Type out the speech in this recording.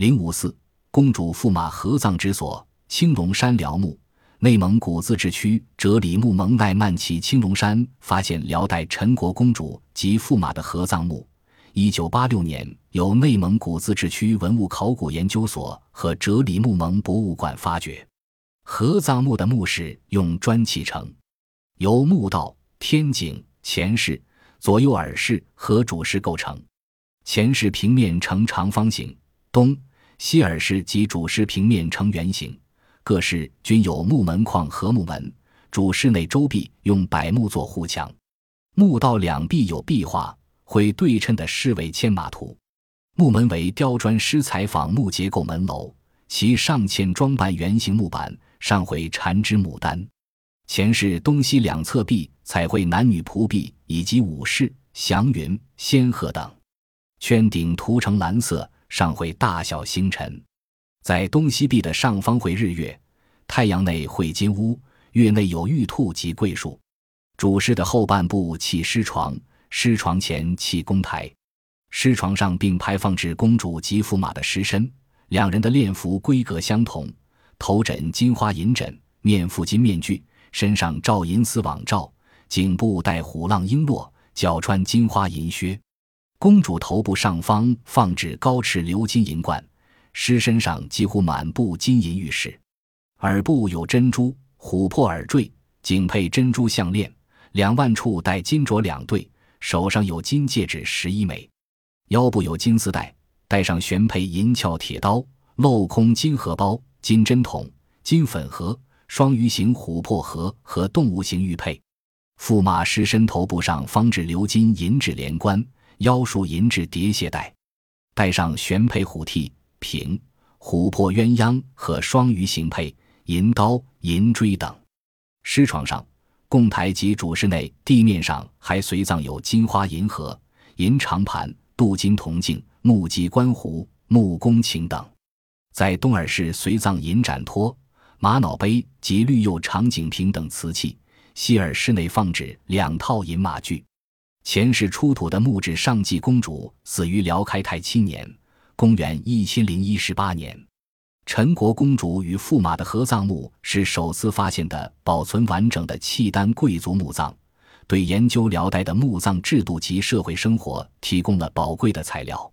零五四，公主驸马合葬之所：青龙山辽墓。内蒙古自治区哲里木蒙奈曼旗青龙山发现辽代陈国公主及驸马的合葬墓。一九八六年，由内蒙古自治区文物考古研究所和哲里木蒙博物馆发掘。合葬墓的墓室用砖砌成，由墓道、天井、前室、左右耳室和主室构成。前室平面呈长方形，东西耳室及主室平面呈圆形。各室均有木门框和木门，主室内周壁用柏木做护墙，墓道两壁有壁画，绘对称的狮尾牵马图。木门为雕砖施彩仿木结构门楼，其上嵌装扮圆形木板，上绘缠枝牡丹。前室东西两侧壁彩绘男女仆婢以及武士、祥云、仙鹤等，圈顶涂成蓝色，上绘大小星辰。在东西壁的上方绘日月，太阳内绘金乌，月内有玉兔及桂树。主室的后半部砌尸床，尸床前砌公台，尸床上并排放置公主及驸马的尸身，两人的殓服规格相同，头枕金花银枕，面覆金面具，身上罩银丝网罩，颈部戴虎浪璎珞，脚穿金花银靴。公主头部上方放置高尺鎏金银冠。尸身上几乎满布金银玉饰，耳部有珍珠琥珀耳坠，颈配珍珠项链，两腕处戴金镯两对，手上有金戒指十一枚，腰部有金丝带，带上悬佩银鞘铁刀，镂空金荷包、金针筒、金粉盒、双鱼形琥珀盒和动物形玉佩。驸马尸身头部上方置鎏金银质连冠，腰束银质叠鞋带，带上玄佩虎替。瓶、琥珀鸳鸯和双鱼形佩、银刀、银锥等。尸床上、供台及主室内地面上还随葬有金花银盒、银长盘、镀金铜镜、木鸡观壶、木弓琴等。在东耳室随葬银盏托、玛瑙杯及绿釉长颈瓶等瓷器。西耳室内放置两套银马具。前世出土的墓志上记公主死于辽开泰七年。公元一千零一十八年，陈国公主与驸马的合葬墓是首次发现的保存完整的契丹贵族墓葬，对研究辽代的墓葬制度及社会生活提供了宝贵的材料。